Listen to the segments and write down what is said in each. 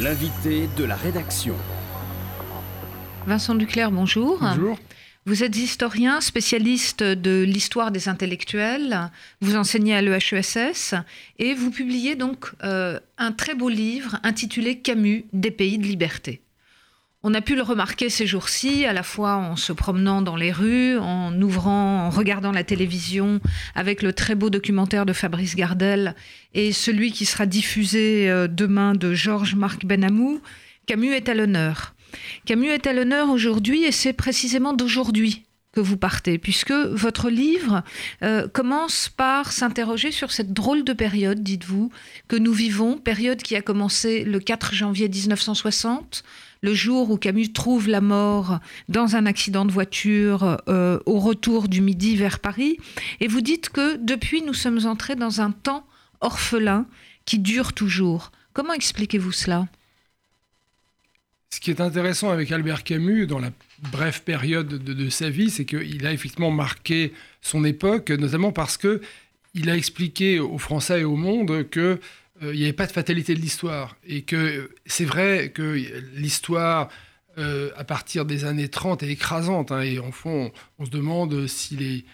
L'invité de la rédaction. Vincent Duclerc, bonjour. Bonjour. Vous êtes historien, spécialiste de l'histoire des intellectuels. Vous enseignez à l'EHESS et vous publiez donc euh, un très beau livre intitulé Camus, des pays de liberté. On a pu le remarquer ces jours-ci, à la fois en se promenant dans les rues, en ouvrant, en regardant la télévision, avec le très beau documentaire de Fabrice Gardel et celui qui sera diffusé euh, demain de Georges-Marc Benamou. Camus est à l'honneur. Camus est à l'honneur aujourd'hui et c'est précisément d'aujourd'hui que vous partez, puisque votre livre euh, commence par s'interroger sur cette drôle de période, dites-vous, que nous vivons, période qui a commencé le 4 janvier 1960, le jour où Camus trouve la mort dans un accident de voiture euh, au retour du midi vers Paris, et vous dites que depuis nous sommes entrés dans un temps orphelin qui dure toujours. Comment expliquez-vous cela? Ce qui est intéressant avec Albert Camus dans la brève période de, sa vie, c'est qu'il a effectivement marqué son époque, notamment parce que il a expliqué aux Français et au monde que il n'y avait pas de fatalité de l'histoire. Et que c'est vrai que l'histoire, euh, à partir des années 30, est écrasante. Hein, et en fond, on, se demande si les,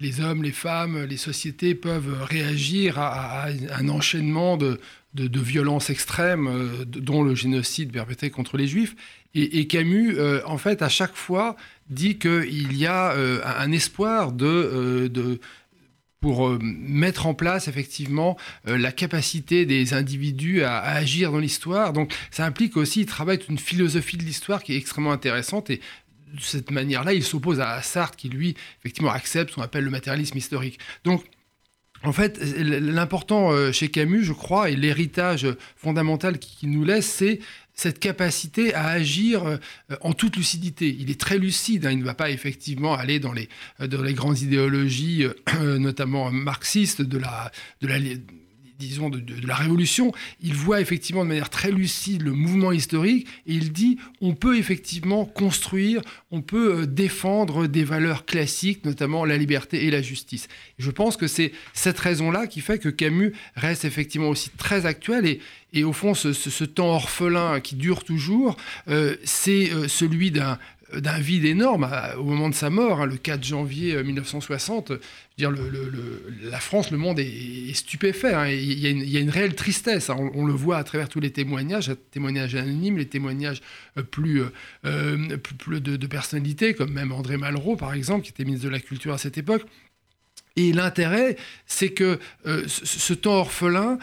les, hommes, les femmes, les sociétés peuvent réagir à, un enchaînement de, de, violences extrêmes, euh, dont le génocide perpétré contre les juifs. Et, Camus, en fait, à chaque fois, dit qu'il y a un espoir de, de pour euh, mettre en place effectivement euh, la capacité des individus à, agir dans l'histoire. Donc ça implique aussi, il travaille une philosophie de l'histoire qui est extrêmement intéressante et de cette manière-là, il s'oppose à Sartre qui, lui, effectivement, accepte ce qu'on appelle le matérialisme historique. Donc, en fait, l'important euh, chez Camus, je crois, et l'héritage fondamental qu'il nous laisse, c'est cette capacité à agir euh, en toute lucidité. Il est très lucide, hein. il ne va pas effectivement aller dans les, dans les grandes idéologies, notamment marxistes, de la, de la disons, de, la Révolution, il voit effectivement de manière très lucide le mouvement historique et il dit on peut effectivement construire, on peut euh, défendre des valeurs classiques, notamment la liberté et la justice. je pense que c'est cette raison-là qui fait que Camus reste effectivement aussi très actuel et, et au fond, ce, temps orphelin qui dure toujours, euh, c'est euh, celui d'un d'un vide énorme au moment de sa mort, hein, le 4 janvier 1960. Euh, dire, la France, le monde est, stupéfait. Hein, il, y a une, réelle tristesse. Hein. on, le voit à travers tous les témoignages, les témoignages anonymes, les témoignages euh, plus, euh, de, personnalités, comme même André Malraux, par exemple, qui était ministre de la Culture à cette époque. Et l'intérêt, c'est que ce, temps orphelin,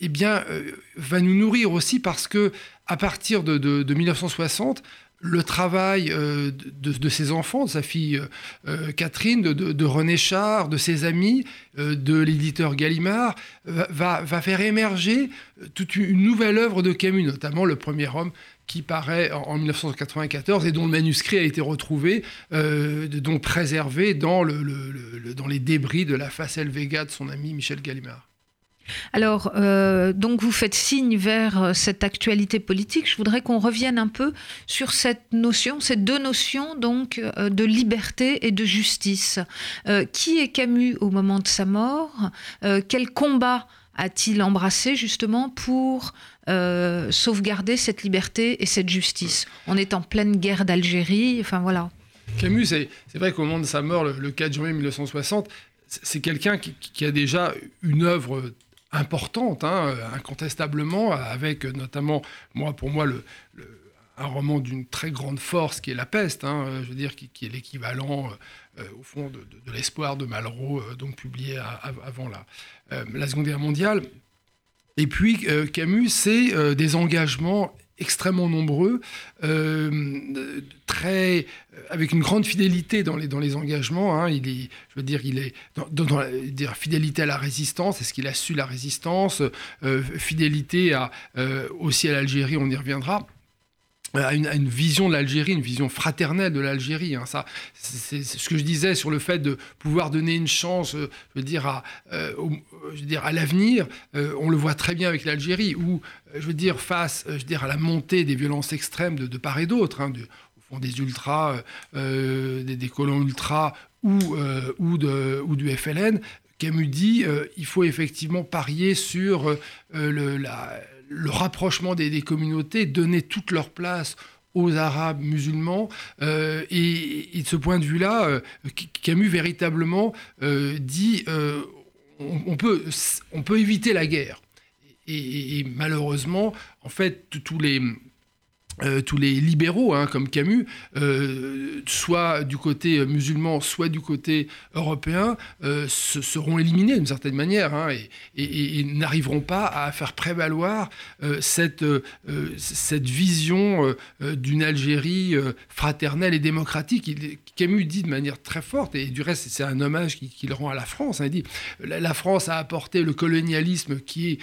eh bien, va nous nourrir aussi parce que à partir de 1960, le travail euh, de, ses enfants, de sa fille euh, euh, Catherine, de, René Char, de ses amis, de l'éditeur Gallimard, va, faire émerger toute une nouvelle œuvre de Camus, notamment Le Premier Homme, qui paraît en, 1994 et dont le manuscrit a été retrouvé, donc préservé dans, les débris de la face Vega de son ami Michel Gallimard. Alors, euh, donc vous faites signe vers euh, cette actualité politique. Je voudrais qu'on revienne un peu sur cette notion, ces deux notions donc euh, de liberté et de justice. qui est Camus au moment de sa mort? Quel combat a-t-il embrassé justement pour sauvegarder cette liberté et cette justice? On est en pleine guerre d'Algérie. Enfin voilà. Camus, c'est vrai qu'au moment de sa mort, le, 4 juillet 1960, c'est quelqu'un qui, qui, a déjà une œuvre importante, hein, incontestablement, avec notamment, moi, pour moi, un roman d'une très grande force qui est La Peste, hein, je veux dire, qui, est l'équivalent, euh, au fond, de, l'espoir de Malraux, euh, donc publié avant la, euh, la, Seconde Guerre mondiale. Et puis, Camus, c'est des engagements extrêmement nombreux, euh, très, avec une grande fidélité dans les, dans les engagements. Hein. Il est, je veux dire, il est dans, dire, fidélité à la résistance, est-ce qu'il a su la résistance, euh, fidélité euh, aussi à l'Algérie, on y reviendra à une, vision de l'Algérie, une vision fraternelle de l'Algérie. Hein. Ça, c'est ce que je disais sur le fait de pouvoir donner une chance, je veux dire, à, dire, à l'avenir. on le voit très bien avec l'Algérie, où je veux dire, face je veux dire, à la montée des violences extrêmes de, part et d'autre, hein, au fond des ultras, euh, des, colons ultras ou, euh, ou, du FLN, Camus dit euh, il faut effectivement parier sur le, la, le rapprochement des, communautés, donner toute leur place aux Arabes musulmans. Euh, et, de ce point de vue-là, euh, Camus véritablement euh, dit on, peut, on peut éviter la guerre. et malheureusement, en fait, tous les euh, tous les libéraux, hein, comme Camus, euh, soit du côté musulman, soit du côté européen, euh, se, seront éliminés d'une certaine manière hein, et, n'arriveront pas à faire prévaloir cette, vision d'une Algérie fraternelle et démocratique. Camus dit de manière très forte, et du reste c'est un hommage qu'il rend à la France, hein, il dit la, France a apporté le colonialisme qui,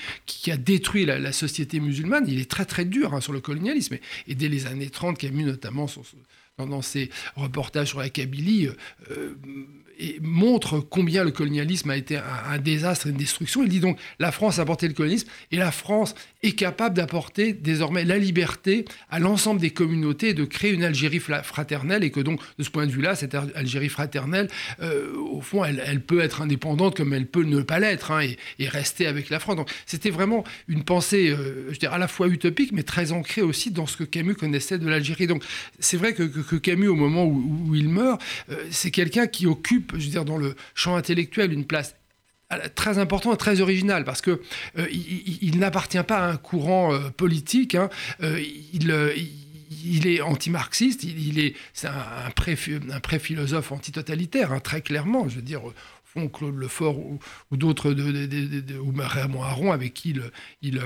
a détruit la, société musulmane, il est très très dur sur le colonialisme. Dès les années 30, Camus notamment dans ses reportages sur la Kabylie, euh, euh, et montre combien le colonialisme a été un, désastre et une destruction. Il dit donc la France a apporté le colonialisme et la France est capable d'apporter désormais la liberté à l'ensemble des communautés et de créer une Algérie fraternelle et que donc de ce point de vue-là, cette Algérie fraternelle, euh, au fond, elle, peut être indépendante comme elle peut ne pas l'être hein, et, rester avec la France. Donc c'était vraiment une pensée, euh, je dirais, à la fois utopique mais très ancrée aussi dans ce que Camus connaissait de l'Algérie. Donc c'est vrai que, Camus, au moment où, il meurt, euh, c'est quelqu'un qui occupe je veux dire, dans le champ intellectuel, une place très importante et très originale parce que euh, il, n'appartient pas à un courant euh, politique. Hein. Euh, il, est anti-marxiste, il, est, c'est un, pré-philosophe anti-totalitaire, hein, très clairement. Je veux dire, fond, Claude Lefort ou, d'autres, ou Raymond Aron, avec qui il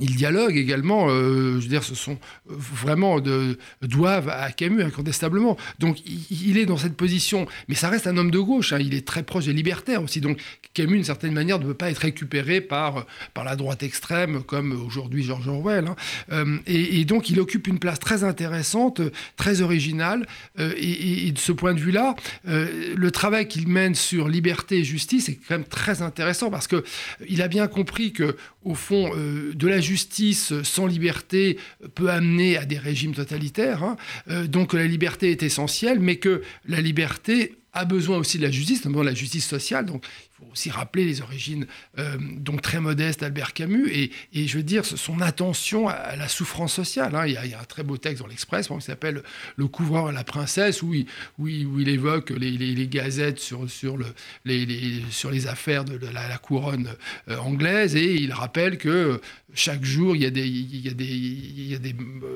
ils dialoguent également, euh, je veux dire, ce sont euh, vraiment de, doivent à Camus incontestablement. Donc il, est dans cette position, mais ça reste un homme de gauche. Hein. il est très proche des libertaires aussi. Donc Camus, d'une certaine manière, ne peut pas être récupéré par par la droite extrême comme aujourd'hui George Orwell. Hein. Euh, et, donc il occupe une place très intéressante, très originale. Et, et, de ce point de vue-là, le travail qu'il mène sur liberté et justice est quand même très intéressant parce que il a bien compris que au fond de la justice sans liberté peut amener à des régimes totalitaires. Hein. Euh, donc la liberté est essentielle, mais que la liberté a besoin aussi de la justice, notamment la justice sociale. Donc faut aussi rappeler les origines euh, très modestes d'Albert Camus et, je veux dire son attention à la souffrance sociale. Hein. Il, y a, un très beau texte dans l'Express qui s'appelle Le couvreur et la princesse où il, il, évoque les, gazettes sur les affaires de la, couronne euh, anglaise et il rappelle que chaque jour il y a des, il y a des, il y a des,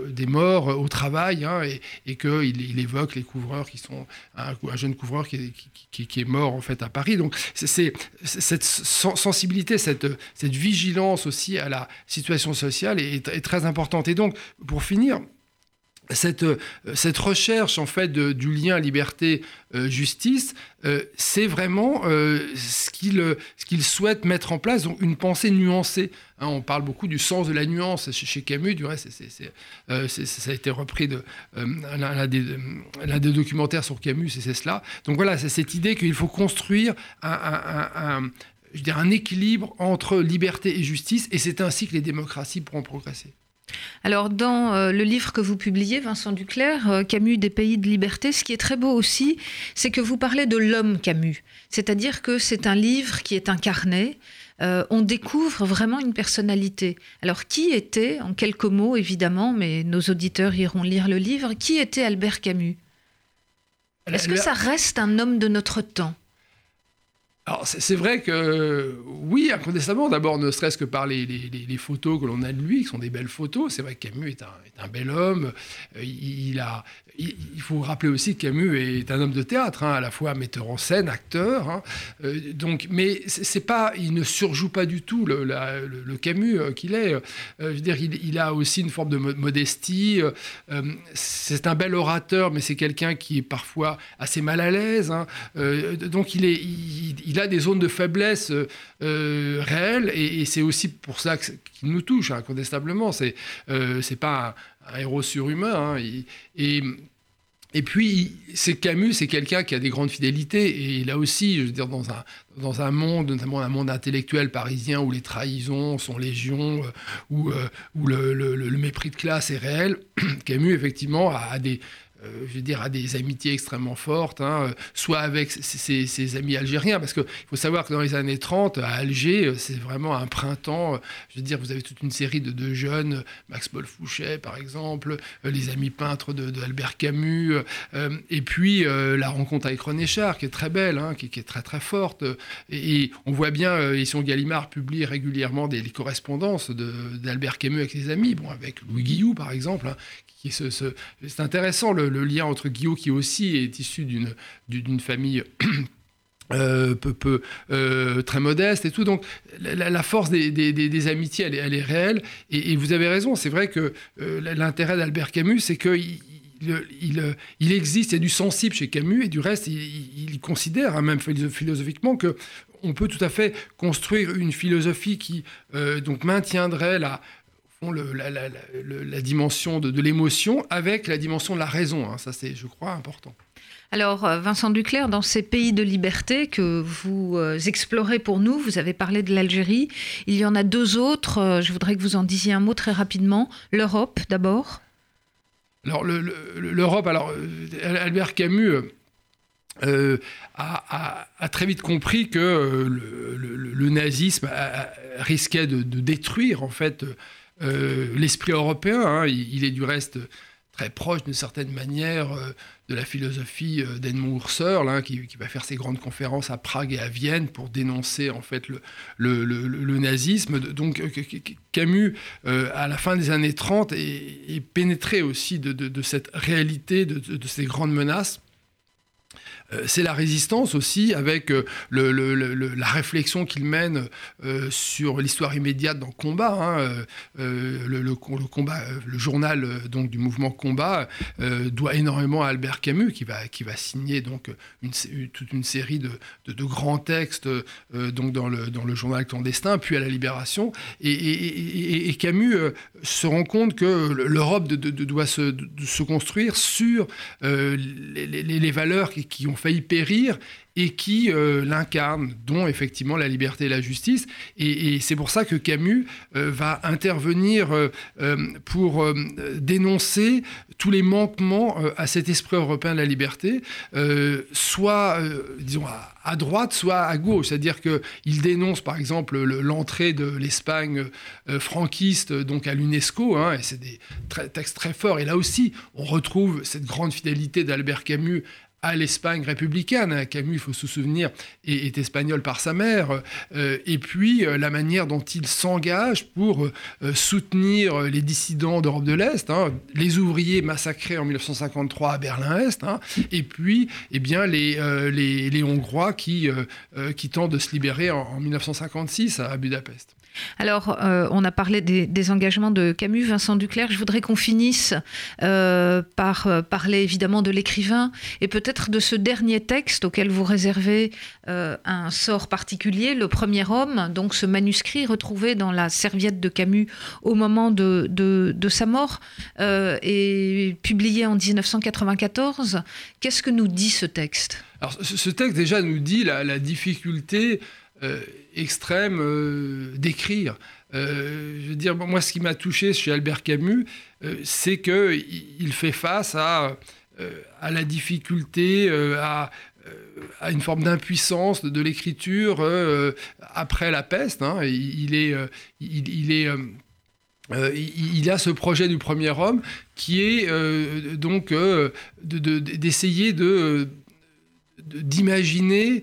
des morts au travail hein, et, et qu'il il évoque les couvreurs qui sont un, un jeune couvreur qui est, qui, qui est mort en fait à Paris. Donc c'est cette sensibilité, cette, cette vigilance aussi à la situation sociale est, très importante. Et donc, pour finir, cette, cette, recherche en fait du lien liberté-justice, euh, c'est vraiment euh, ce qu'il souhaite mettre en place, donc une pensée nuancée. Hein. on parle beaucoup du sens de la nuance chez, Camus, du reste, euh, ça a été repris de l'un des, documentaires sur Camus, et c'est cela. Donc voilà, c'est cette idée qu'il faut construire un équilibre entre liberté et justice, et c'est ainsi que les démocraties pourront progresser. Alors, dans euh, le livre que vous publiez, Vincent Duclerc, euh, Camus des pays de liberté, ce qui est très beau aussi, c'est que vous parlez de l'homme Camus. C'est-à-dire que c'est un livre qui est incarné. Euh, on découvre vraiment une personnalité. Alors, qui était, en quelques mots évidemment, mais nos auditeurs iront lire le livre, qui était Albert Camus? Est-ce que ça reste un homme de notre temps? Alors c'est vrai que oui, incontestablement, d'abord ne serait-ce que par les, photos que l'on a de lui, qui sont des belles photos. C'est vrai que Camus est un, bel homme. Euh, il, a, il, faut rappeler aussi que Camus est un homme de théâtre, hein, à la fois metteur en scène, acteur. Hein. Euh, donc, mais c'est pas, il ne surjoue pas du tout le, Camus euh, qu'il est. je veux dire, il, a aussi une forme de modestie. c'est un bel orateur, mais c'est quelqu'un qui est parfois assez mal à l'aise. Hein. donc il est, il a des zones de faiblesse euh, euh, réelles et, c'est aussi pour ça qu'il nous touche incontestablement. C'est euh, c'est pas un, héros surhumain. Hein, et, et puis, c'est Camus, c'est quelqu'un qui a des grandes fidélités. Et là aussi, je veux dire, dans un, dans un monde, notamment un monde intellectuel parisien où les trahisons sont légion, où, où le, le, mépris de classe est réel, Camus, effectivement, a, des, je veux dire, a des amitiés extrêmement fortes, hein, soit avec ses, amis algériens, parce qu'il faut savoir que dans les années 30, à Alger, c'est vraiment un printemps. Je veux dire, vous avez toute une série de, jeunes, Max Paul Fouché, par exemple, les amis peintres d'Albert Camus, et puis la rencontre avec René Char, qui est très belle, hein, qui, est très très forte. Et, on voit bien, ici Gallimard publie régulièrement des, correspondances d'Albert Camus avec ses amis, bon, avec Louis Guillou, par exemple, hein, c'est intéressant le, lien entre Guillaume qui aussi est issu d'une famille euh, peu, peu euh, très modeste et tout. Donc la, force des, amitiés, elle, est réelle. Et, vous avez raison, c'est vrai que euh, l'intérêt d'Albert Camus, c'est qu'il il, existe, il y a du sensible chez Camus, et du reste, il, considère, hein, même philosophiquement, que on peut tout à fait construire une philosophie qui donc maintiendrait la, la, dimension de, l'émotion avec la dimension de la raison. Hein. Ça, c'est, je crois, important. Alors, euh, Vincent Duclerc, dans ces pays de liberté que vous euh, explorez pour nous, vous avez parlé de l'Algérie. Il y en a deux autres. Euh, je voudrais que vous en disiez un mot très rapidement. L'Europe, d'abord. Alors, l'Europe, alors, Albert Camus. a, très vite compris que le, nazisme risquait de, de, détruire en fait euh, l'esprit européen. Hein, il, est du reste très proche d'une certaine manière euh, de la philosophie euh, d'Edmond Husserl, hein, qui, va faire ses grandes conférences à Prague et à Vienne pour dénoncer en fait le, nazisme. Donc Camus, à la fin des années 30, est, pénétré aussi de, cette réalité, de, ces grandes menaces. Euh, c'est la résistance aussi, avec euh, la réflexion qu'il mène euh, sur l'histoire immédiate dans Combat. Hein, le, combat, le journal donc du mouvement Combat doit énormément à Albert Camus, qui va, qui va signer donc toute une série de, grands textes donc dans le, dans le journal clandestin, puis à la Libération. Et, Camus se rend compte que l'Europe doit se, se, construire sur les, valeurs qui, qui ont failli périr et qui euh, l'incarne, dont effectivement la liberté et la justice. Et, c'est pour ça que Camus euh, va intervenir euh, pour dénoncer tous les manquements à cet esprit européen de la liberté, soit, disons, à, droite, soit à gauche. C'est-à-dire qu'il dénonce, par exemple, l'entrée de l'Espagne franquiste donc à l'UNESCO, hein, et c'est des textes très forts. Et là aussi, on retrouve cette grande fidélité d'Albert Camus à l'Espagne républicaine. Camus, il faut se souvenir, est, espagnol par sa mère. Euh, et puis euh, la manière dont il s'engage pour euh, soutenir les dissidents d'Europe de l'Est, hein, les ouvriers massacrés en 1953 à Berlin-Est, hein, et puis eh bien, les, les, Hongrois qui, qui tentent de se libérer en, en 1956 à Budapest. Alors, euh, on a parlé des, engagements de Camus, Vincent Duclerc. Je voudrais qu'on finisse euh, par euh, parler évidemment de l'écrivain et peut-être de ce dernier texte auquel vous réservez un sort particulier, Le Premier Homme, donc ce manuscrit retrouvé dans la serviette de Camus au moment de, sa mort et publié en 1994. Qu'est-ce que nous dit ce texte? Alors, ce texte déjà nous dit la difficulté euh, extrême euh, d'écrire. Euh, je veux dire, moi, ce qui m'a touché chez Albert Camus, c'est qu'il fait face à, à la difficulté, à, à, une forme d'impuissance de, l'écriture après la peste. Hein. Il, est, il, est il a ce projet du premier homme qui est donc d'essayer de, d'imaginer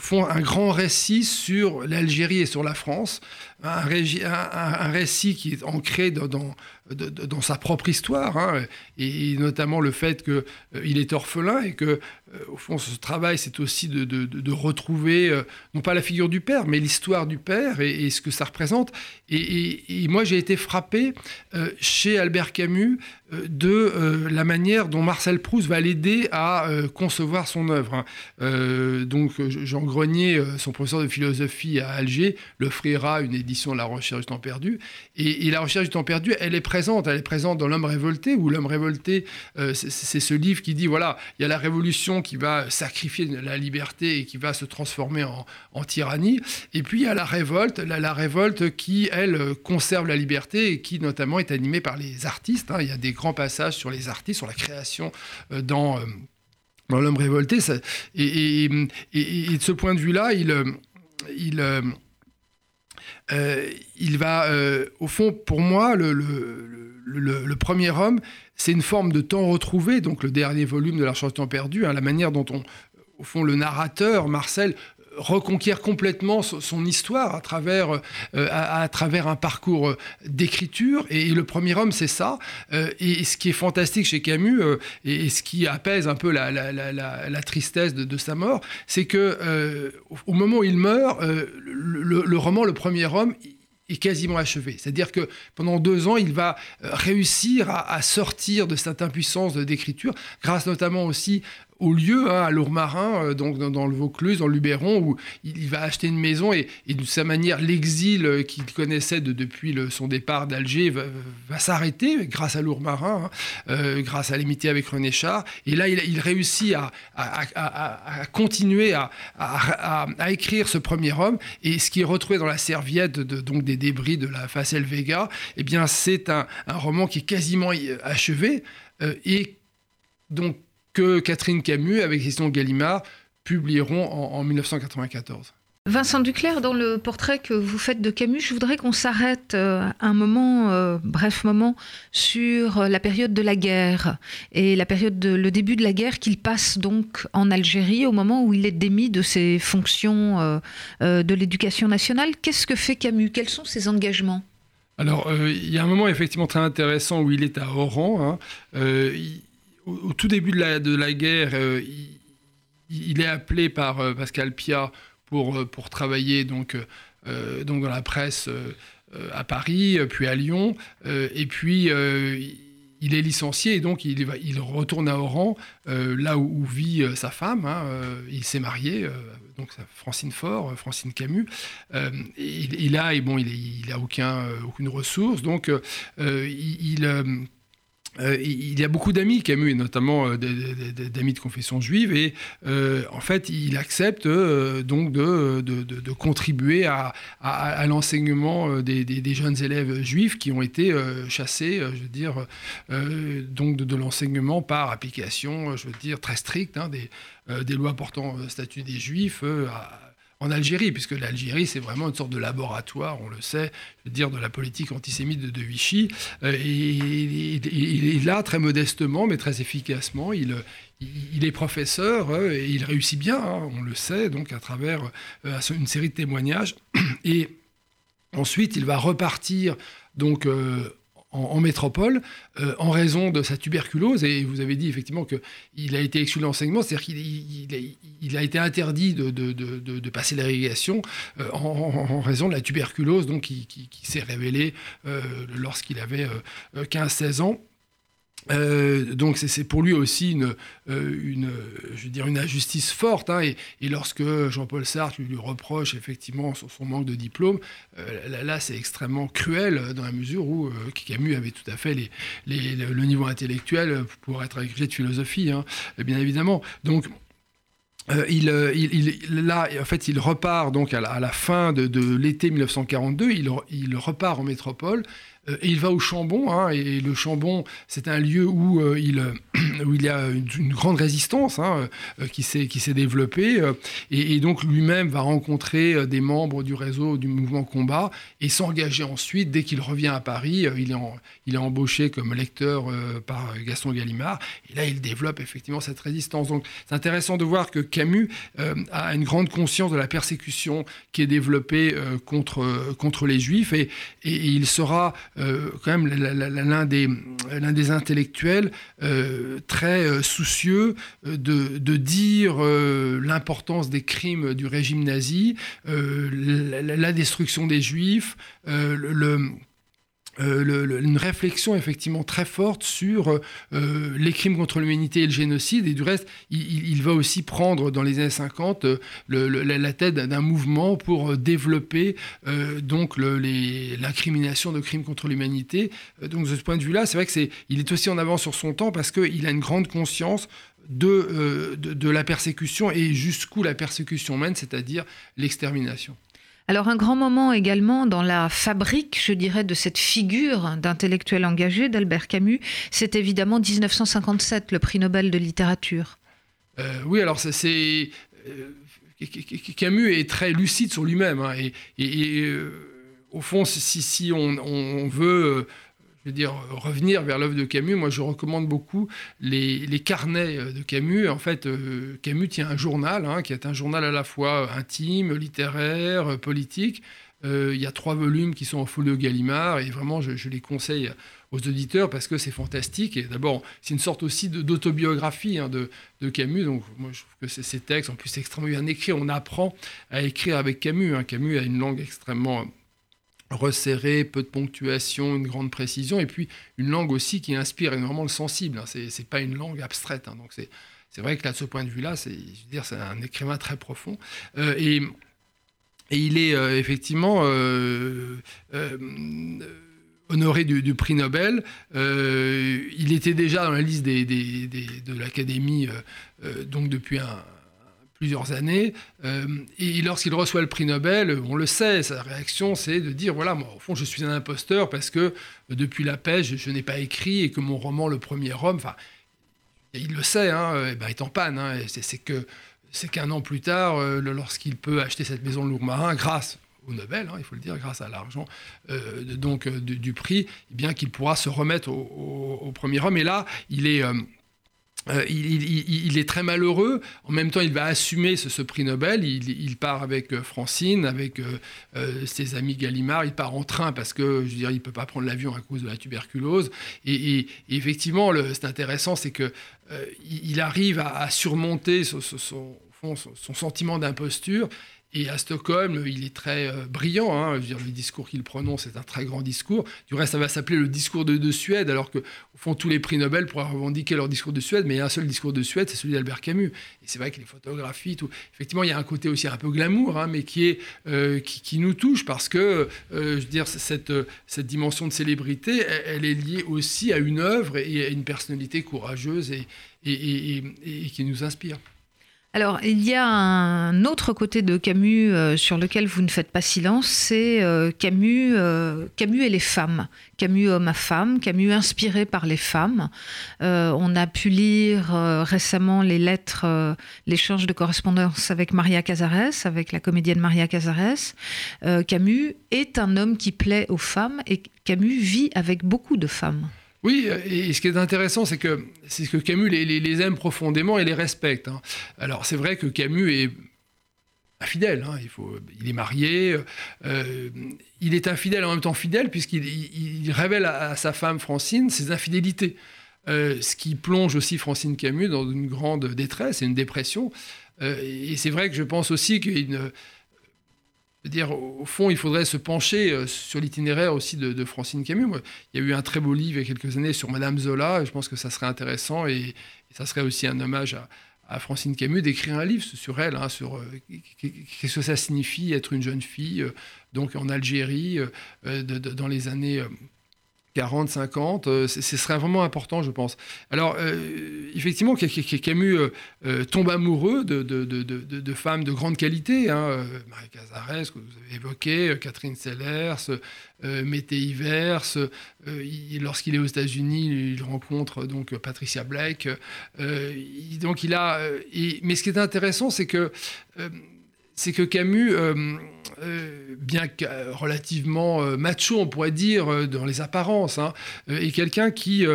font un grand récit sur l'Algérie et sur la France, un, récit qui est ancré dans, sa propre histoire, hein, et, notamment le fait qu'il euh, est orphelin et que, au fond, ce travail, c'est aussi de, retrouver, euh, non pas la figure du père, mais l'histoire du père et, ce que ça représente. Et, moi, j'ai été frappé chez Albert Camus de la manière dont Marcel Proust va l'aider à concevoir son œuvre. Hein. donc, Jean Grenier, son professeur de philosophie à Alger, l'offrira une édition de La Recherche du temps perdu. Et, La Recherche du temps perdu, elle est présente. Elle est présente dans L'homme révolté, où L'homme révolté, euh, c'est ce livre qui dit voilà, il y a la révolution qui va sacrifier la liberté et qui va se transformer en, tyrannie. Et puis il y a la révolte, la, révolte qui, elle, conserve la liberté et qui, notamment, est animée par les artistes. Hein. Il y a des grands passages sur les artistes, sur la création euh, dans. Euh, dans l'homme révolté, et, de ce point de vue-là, il, il, euh, il va, euh, au fond, pour moi, le, premier homme, c'est une forme de temps retrouvé, donc le dernier volume de La du temps perdu, hein, la manière dont on, au fond, le narrateur, Marcel, reconquiert complètement son histoire à travers, euh, à, travers un parcours euh, d'écriture. Et, le premier homme, c'est ça. Euh, et, ce qui est fantastique chez Camus, et, ce qui apaise un peu la, la, tristesse de, sa mort, c'est que au moment où il meurt, le, roman Le premier homme, est quasiment achevé. C'est-à-dire que pendant deux ans, il va réussir à, à sortir de cette impuissance d'écriture, grâce notamment aussi au lieu, hein, à Lourmarin, euh, donc dans, le Vaucluse, dans le Luberon, où il, va acheter une maison et, de sa manière, l'exil euh, qu'il connaissait depuis son départ d'Alger va, s'arrêter grâce à Lourmarin, hein, euh, grâce à l'amitié avec René Char. Et là, il, réussit à, continuer à, écrire ce premier homme. Et ce qui est retrouvé dans la serviette de, donc des débris de la Facel Vega, eh bien, c'est un, roman qui est quasiment achevé. et donc que Catherine Camus, avec Christian Gallimard, publieront en, 1994. Vincent Duclerc, dans le portrait que vous faites de Camus, je voudrais qu'on s'arrête euh, un moment, euh, bref moment, sur la période de la guerre et la période de, le début de la guerre qu'il passe donc en Algérie au moment où il est démis de ses fonctions euh, de l'éducation nationale. Qu'est-ce que fait Camus? Quels sont ses engagements? Alors, il y a un moment effectivement très intéressant où il est à Oran. Hein au, tout début de la, de la guerre, euh, il, est appelé par euh, Pascal Piat pour, euh, pour travailler donc, donc dans la presse à Paris, puis à Lyon. et puis il est licencié et donc il, il retourne à Oran, là où, vit sa femme. Hein, il s'est marié, donc Francine Faure, Francine Camus. il, a, et bon, il, n'a aucun, aucune ressource, donc il euh, il y a beaucoup d'amis Camus, et notamment euh, d'amis de confession juive, et euh, en fait, il accepte donc de, contribuer à, l'enseignement des, des, jeunes élèves juifs qui ont été chassés, je veux dire, donc de, l'enseignement par application, je veux dire, très stricte hein, des, des lois portant statut des juifs. À, en Algérie, puisque l'Algérie, c'est vraiment une sorte de laboratoire, on le sait, dire, de la politique antisémite de, Vichy. Euh, et, il est là, très modestement, mais très efficacement. Il, est professeur euh, et il réussit bien, hein, on le sait, donc à travers euh, une série de témoignages. Et ensuite, il va repartir donc en, métropole euh, en raison de sa tuberculose. Et vous avez dit effectivement qu'il a été exclu de l'enseignement, c'est-à-dire qu'il il, a été interdit de, passer l'irrigation euh, en, raison de la tuberculose donc, qui, qui, s'est révélée euh, lorsqu'il avait 15-16 ans. Euh, donc c'est pour lui aussi une, euh, une, je veux dire une injustice forte. Hein, et, lorsque Jean-Paul Sartre lui, reproche effectivement son, manque de diplôme, euh, là, c'est extrêmement cruel dans la mesure où Camus avait tout à fait le niveau intellectuel pour être agrégé de philosophie, hein, bien évidemment. Donc il, il, là, en fait, il repart donc à la, fin de, l'été 1942. Il, repart en métropole euh, et il va au Chambon, hein, et le Chambon, c'est un lieu où, euh, il, où il y a une, grande résistance hein, euh, qui s'est développée, et, donc lui-même va rencontrer des membres du réseau du mouvement combat et s'engager ensuite, dès qu'il revient à Paris, il est, il est embauché comme lecteur par Gaston Gallimard, et là il développe effectivement cette résistance. Donc c'est intéressant de voir que Camus a une grande conscience de la persécution qui est développée contre, contre les Juifs, et, et il sera euh, quand même l'un des, intellectuels euh, très euh, soucieux de dire l'importance des crimes du régime nazi, la, destruction des juifs, le euh, une réflexion effectivement très forte sur euh, les crimes contre l'humanité et le génocide. Et du reste, il, va aussi prendre dans les années 50 euh, la, tête d'un mouvement pour développer donc l'incrimination de crimes contre l'humanité. Donc de ce point de vue-là, c'est vrai que c'est, il est aussi en avance sur son temps parce qu'il a une grande conscience de la persécution et jusqu'où la persécution mène, c'est-à-dire l'extermination. Alors un grand moment également dans la fabrique, je dirais, de cette figure d'intellectuel engagé d'Albert Camus, c'est évidemment 1957, le prix Nobel de littérature. Euh, oui, alors c'est... Euh, Camus est très lucide sur lui-même. Hein, et, euh, au fond, si, si on, veut je veux dire, revenir vers l'œuvre de Camus, moi je recommande beaucoup les, carnets de Camus. En fait, euh, Camus tient un journal, hein, qui est un journal à la fois intime, littéraire, politique. Euh, il y a trois volumes qui sont en folio Gallimard, et vraiment je, les conseille aux auditeurs parce que c'est fantastique. Et d'abord, c'est une sorte aussi d'autobiographie hein, de, Camus. Donc, moi, je trouve que ces textes, en plus, extrêmement bien écrit. On apprend à écrire avec Camus. Hein. Camus a une langue extrêmement resserré, peu de ponctuation, une grande précision, et puis une langue aussi qui inspire énormément le sensible. Hein. C'est, c'est pas une langue abstraite. Hein. Donc c'est, vrai que là, de ce point de vue-là, c'est, un écrivain très profond. Euh, et, il est euh, effectivement euh, honoré du, prix Nobel. il était déjà dans la liste des, de l'Académie donc depuis un plusieurs années. Euh, et lorsqu'il reçoit le prix Nobel, on le sait, sa réaction, c'est de dire, voilà, moi, au fond, je suis un imposteur parce que euh, depuis la pêche, je, n'ai pas écrit et que mon roman, Le Premier Homme, enfin, il le sait, hein, eh ben, est en panne. Hein, c'est que c'est qu'un an plus tard, euh, lorsqu'il peut acheter cette maison de Lourmarin, grâce au Nobel, hein, il faut le dire, grâce à l'argent donc du, prix, eh bien qu'il pourra se remettre au, premier homme. Et là, il est euh, il, est très malheureux. En même temps, il va assumer ce, prix Nobel. Il, part avec euh, Francine, avec euh, ses amis Gallimard. Il part en train parce que, je veux dire, il peut pas prendre l'avion à cause de la tuberculose. Et, effectivement, c'est intéressant, c'est que il arrive à, surmonter son sentiment d'imposture et à Stockholm, il est très euh, brillant. Hein. Je veux dire, le discours qu'il prononce est un très grand discours. Du reste, ça va s'appeler le discours de, Suède, alors que, au fond, tous les prix Nobel pourraient revendiquer leur discours de Suède, mais il y a un seul discours de Suède, c'est celui d'Albert Camus. Et c'est vrai que les photographies, tout. Effectivement, il y a un côté aussi un peu glamour, hein, mais qui, est, euh, qui, nous touche parce que, euh, je veux dire, cette, cette dimension de célébrité, elle, est liée aussi à une œuvre et à une personnalité courageuse et, et, et qui nous inspire. Alors, il y a un autre côté de Camus euh, sur lequel vous ne faites pas silence, c'est euh, Camus, euh, Camus et les femmes. Camus homme à femme, Camus inspiré par les femmes. on a pu lire récemment les lettres, l'échange de correspondance avec Maria Cazares, avec la comédienne Maria Cazares. Camus est un homme qui plaît aux femmes et Camus vit avec beaucoup de femmes. Oui, et ce qui est intéressant, c'est que, c'est que Camus les, aime profondément et les respecte. Hein. Alors c'est vrai que Camus est infidèle, hein. il, est marié, euh, il est infidèle en même temps fidèle puisqu'il révèle à, sa femme Francine ses infidélités. Euh, ce qui plonge aussi Francine Camus dans une grande détresse et une dépression. Euh, et c'est vrai que je pense aussi qu'il dire, au fond, il faudrait se pencher euh, sur l'itinéraire aussi de, Francine Camus. il y a eu un très beau livre il y a quelques années sur Madame Zola, je pense que ça serait intéressant, et, ça serait aussi un hommage à, Francine Camus d'écrire un livre sur elle, hein, sur euh, qu'est-ce que ça signifie être une jeune fille, euh, donc en Algérie, dans les années 40, 50, euh, ce serait vraiment important, je pense. Alors, euh, effectivement, Camus euh, tombe amoureux de, femmes de grande qualité. Hein, Marie Cazares, que vous avez évoqué, Catherine Sellers, Mété Ivers. Lorsqu'il est aux États-Unis, il rencontre donc Patricia Blake. donc, il a. mais ce qui est intéressant, c'est que c'est que Camus, euh, euh, bien que euh, relativement macho, on pourrait dire, dans les apparences, hein, est quelqu'un qui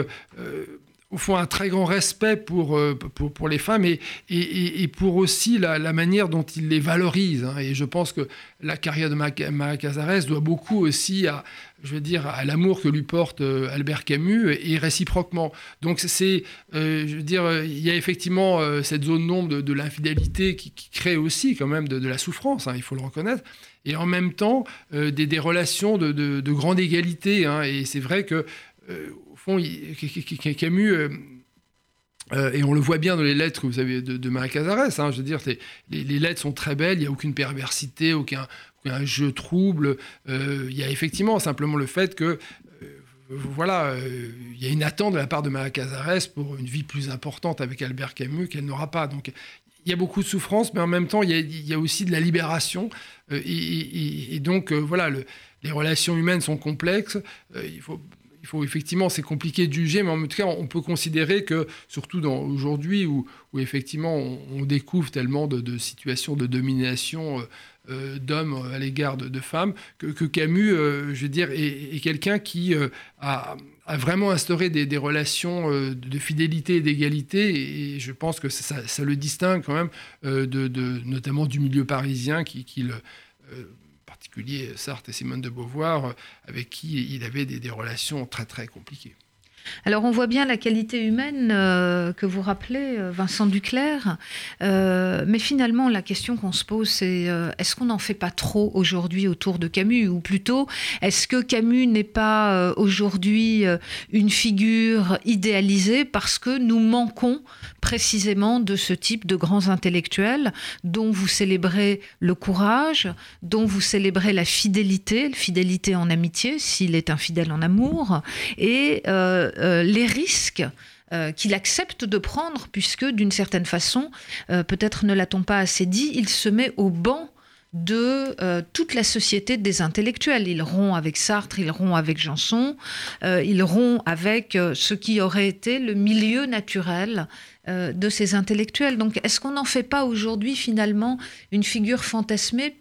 au fond un très grand respect pour, pour, pour les femmes et, et, pour aussi la, manière dont il les valorise. Hein. Et je pense que la carrière de Maria Cazares doit beaucoup aussi à, je veux dire, à l'amour que lui porte euh, Albert Camus et réciproquement. Donc c'est, euh, je veux dire, il y a effectivement euh, cette zone d'ombre de, l'infidélité qui, crée aussi quand même de, la souffrance, hein, il faut le reconnaître. et en même temps des, relations de, grande égalité. Hein. et c'est vrai que, fond, Camus euh, et on le voit bien dans les lettres que vous avez de, Cazares. Hein, je veux dire, les, lettres sont très belles, il n'y a aucune perversité, aucun, jeu trouble. Euh, il y a effectivement simplement le fait que, euh, voilà, il y a une attente de la part de Cazares pour une vie plus importante avec Albert Camus qu'elle n'aura pas. Donc, il y a beaucoup de souffrance, mais en même temps, il y a, aussi de la libération. Et, donc, voilà, les relations humaines sont complexes. il faut il faut effectivement, c'est compliqué de juger, mais en tout cas, on peut considérer que, surtout aujourd'hui, où, effectivement on, découvre tellement de, situations de domination euh, euh, d'hommes à l'égard de, femmes, que, Camus, euh, je veux dire, est, quelqu'un qui a, vraiment instauré des, relations de fidélité et d'égalité, et je pense que ça, le distingue quand même, de, notamment du milieu parisien qui le particulier Sartre et Simone de Beauvoir, euh, avec qui il avait des, relations très très compliquées. Alors on voit bien la qualité humaine euh, que vous rappelez, euh, Vincent Duclerc, mais finalement la question qu'on se pose c'est est-ce qu'on n'en fait pas trop aujourd'hui autour de Camus? Ou plutôt, est-ce que Camus n'est pas aujourd'hui une figure idéalisée parce que nous manquons précisément de ce type de grands intellectuels dont vous célébrez le courage, dont vous célébrez la fidélité, fidélité en amitié, s'il est infidèle en amour, euh, euh, les risques euh, qu'il accepte de prendre, puisque d'une certaine façon, peut-être ne l'a-t-on pas assez dit, il se met au banc de euh, toute la société des intellectuels. Il rompt avec Sartre, il rompt avec Janson, euh, il rompt avec euh, ce qui aurait été le milieu naturel de ces intellectuels. Donc est-ce qu'on n'en fait pas aujourd'hui finalement une figure fantasmée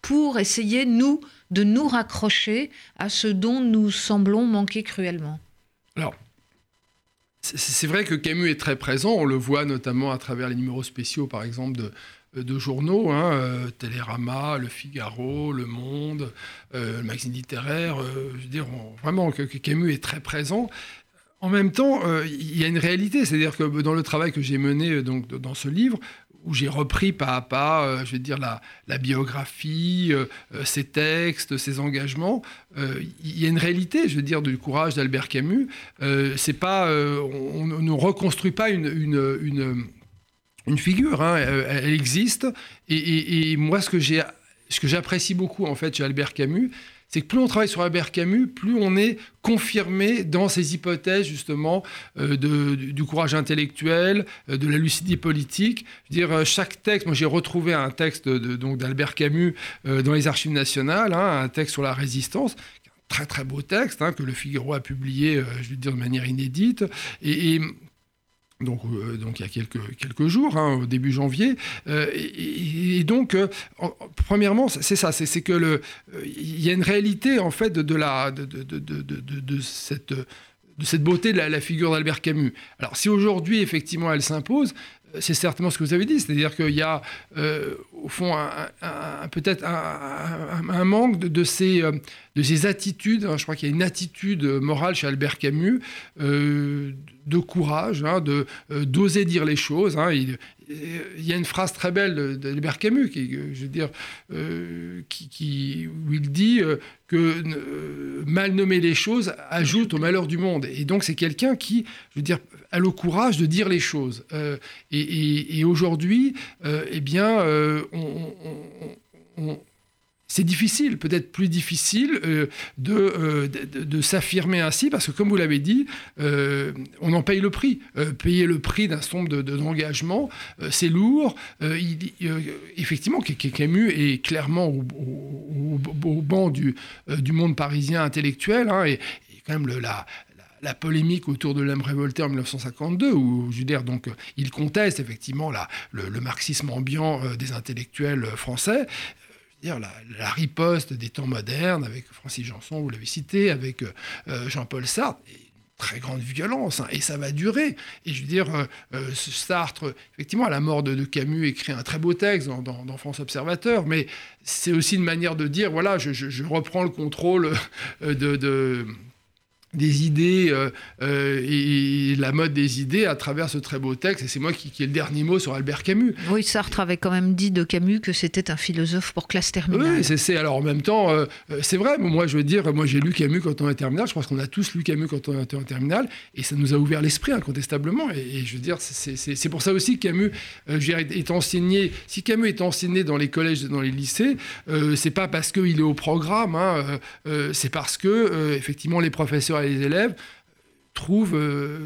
pour essayer, nous, de nous raccrocher à ce dont nous semblons manquer cruellement? Alors, c'est vrai que Camus est très présent, on le voit notamment à travers les numéros spéciaux, par exemple, de, euh, journaux, hein, euh, Télérama, Le Figaro, Le Monde, euh, le magazine littéraire. je veux dire, vraiment, que, Camus est très présent. En même temps, il y a une réalité, c'est-à-dire que dans le travail que j'ai mené dans ce livre, où j'ai repris pas à pas, je veux dire, la, biographie, ses textes, ses engagements. il y a une réalité, je veux dire, du courage d'Albert Camus. c'est pas, on, ne reconstruit pas une, une une figure, hein, elle, existe. Et, moi, ce que j'ai, ce que j'apprécie beaucoup en fait chez Albert Camus, c'est que plus on travaille sur Albert Camus, plus on est confirmé dans ses hypothèses justement euh, de, du courage intellectuel, euh, de la lucidité politique. Je veux dire, euh, chaque texte, moi j'ai retrouvé un texte donc d'Albert Camus dans les archives nationales, hein, un texte sur la résistance, très très beau texte hein, que le Figaro a publié, je veux dire de manière inédite, et donc, euh, donc il y a quelques, quelques jours, hein, au début janvier. Euh, et, donc, euh, premièrement, c'est ça, c'est que le, il y a une réalité en fait de, la, de, de, de cette de cette beauté de la, figure d'Albert Camus. Alors si aujourd'hui effectivement elle s'impose, c'est certainement ce que vous avez dit, c'est-à-dire qu'il y a au fond peut-être un, manque de, ces, de ces attitudes, hein. je crois qu'il y a une attitude morale chez Albert Camus de courage, hein, de euh, d'oser dire les choses. Hein. Y a une phrase très belle d'Albert Camus, qui, je veux dire, euh, qui, où il dit euh, que mal nommer les choses ajoute au malheur du monde. Et donc c'est quelqu'un qui, je veux dire, a le courage de dire les choses. et, aujourd'hui, eh bien, on c'est difficile, peut-être plus difficile euh, euh, de, de, s'affirmer ainsi, parce que comme vous l'avez dit, euh, on en paye le prix. payer le prix d'un certain nombre d'engagements, c'est lourd. Effectivement, Camus est clairement au, au, banc du, du, monde parisien intellectuel, hein, et, quand même la, la polémique autour de l'homme révolté en 1952, où je veux dire, donc, il conteste effectivement la, le, marxisme ambiant des intellectuels français dire la, riposte des temps modernes avec Francis Janson, vous l'avez cité, avec euh, euh, Jean-Paul Sartre. très grande violence, hein, et ça va durer. Et je veux dire, euh, Sartre, effectivement, à la mort de, Camus, écrit un très beau texte dans, France Observateur, mais c'est aussi une manière de dire, voilà, je, reprends le contrôle de, des idées euh, euh, et, la mode des idées à travers ce très beau texte. Et c'est moi qui, qui ai le dernier mot sur Albert Camus. Oui, Sartre avait quand même dit de Camus que c'était un philosophe pour classe terminale. Oui, c'est alors en même temps, euh, c'est vrai. Moi, je veux dire, moi j'ai lu Camus quand on est en terminale. Je pense qu'on a tous lu Camus quand on était en terminale, et ça nous a ouvert l'esprit incontestablement. Et, je veux dire, c'est pour ça aussi que Camus est enseigné. Si Camus est enseigné dans les collèges, dans les lycées, c'est pas parce qu'il est au programme. Hein, c'est parce que effectivement les professeurs les élèves trouvent, euh,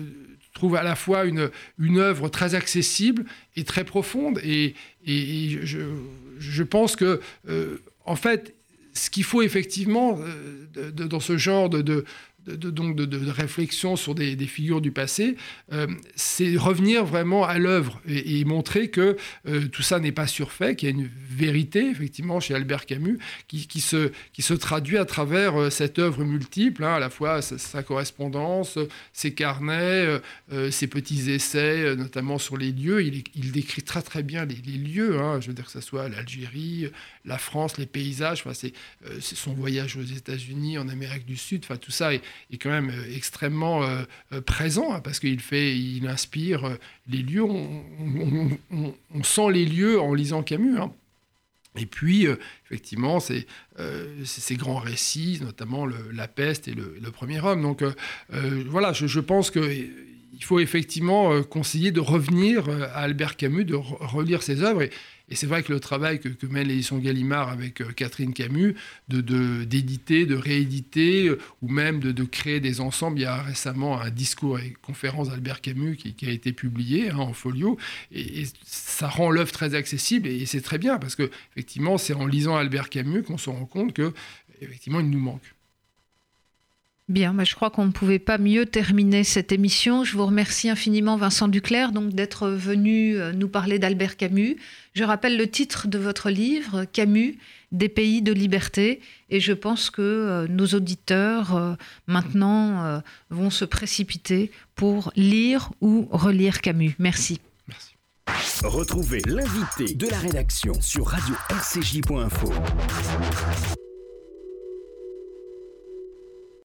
trouvent à la fois une, une œuvre très accessible et très profonde. Et, et, je, pense que, euh, en fait, ce qu'il faut effectivement euh, dans ce genre de, donc de, réflexion sur des, figures du passé, euh, c'est revenir vraiment à l'œuvre et, montrer que euh, tout ça n'est pas surfait, qu'il y a une vérité, effectivement, chez Albert Camus, qui, se, qui se traduit à travers euh, cette œuvre multiple, hein, à la fois sa, correspondance, ses carnets, ses petits essais, notamment sur les lieux. Il, décrit très très bien les, lieux, hein, je veux dire que ce soit l'Algérie, la France, les paysages, c'est son voyage aux États-Unis, en Amérique du Sud, enfin tout ça est quand même euh, extrêmement euh, euh, présent hein, parce qu'il fait, il inspire les lieux. On, sent les lieux en lisant Camus. Hein. Et puis, effectivement, c'est ces grands récits, notamment La peste et Le, premier homme. Donc, voilà, je, je pense qu'il faut effectivement conseiller de revenir à Albert Camus, de relire ses œuvres. Et c'est vrai que le travail que, mène l'édition Gallimard avec euh, Catherine Camus, d'éditer, de, de, rééditer, euh, ou même de, créer des ensembles. Il y a récemment un discours et conférence d'Albert Camus qui, a été publié hein, en folio, et, ça rend l'œuvre très accessible, et, c'est très bien, parce que effectivement, c'est en lisant Albert Camus qu'on se rend compte que effectivement, il nous manque. Bien, bah, je crois qu'on ne pouvait pas mieux terminer cette émission. Je vous remercie infiniment, Vincent Duclerc, donc d'être venu euh, nous parler d'Albert Camus. Je rappelle le titre de votre livre, Camus, des pays de liberté, et je pense que euh, nos auditeurs euh, maintenant vont se précipiter pour lire ou relire Camus. Merci. Merci. Retrouvez l'invité de la rédaction sur radio-rcj.info.